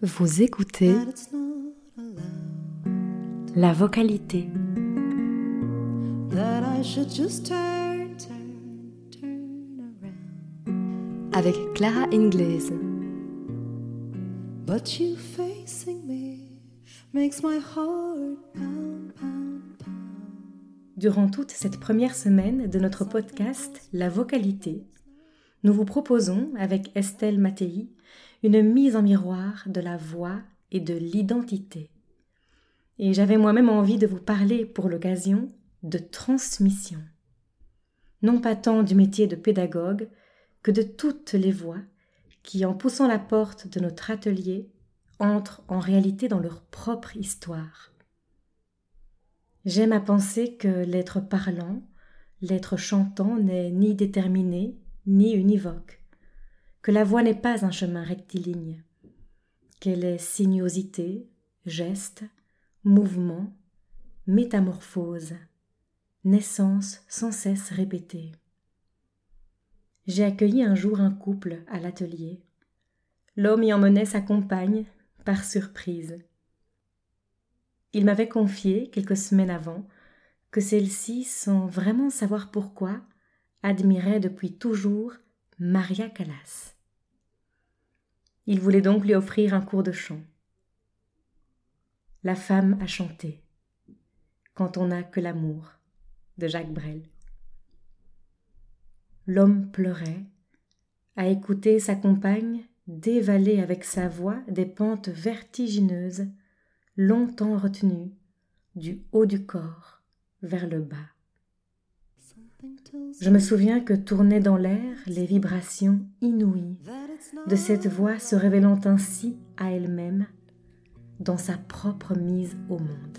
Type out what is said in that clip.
Vous écoutez that it's not allowed. la vocalité. That I should just turn, turn, turn around. avec Clara Ingles. But you facing me makes my heart pound, pound, pound. Durant toute cette première semaine de notre podcast La vocalité, nous vous proposons, avec Estelle Mattei, une mise en miroir de la voix et de l'identité. Et j'avais moi-même envie de vous parler pour l'occasion de transmission. Non pas tant du métier de pédagogue que de toutes les voix qui, en poussant la porte de notre atelier, entrent en réalité dans leur propre histoire. J'aime à penser que l'être parlant, l'être chantant n'est ni déterminé, ni univoque, que la voix n'est pas un chemin rectiligne, qu'elle est sinuosité, geste, mouvement, métamorphose, naissance sans cesse répétée. J'ai accueilli un jour un couple à l'atelier. L'homme y emmenait sa compagne par surprise. Il m'avait confié, quelques semaines avant, que celle-ci, sans vraiment savoir pourquoi, admirait depuis toujours Maria Callas. Il voulait donc lui offrir un cours de chant. La femme a chanté Quand on n'a que l'amour de Jacques Brel. L'homme pleurait, a écouté sa compagne dévaler avec sa voix des pentes vertigineuses, longtemps retenues, du haut du corps vers le bas. Je me souviens que tournaient dans l'air les vibrations inouïes de cette voix se révélant ainsi à elle-même dans sa propre mise au monde.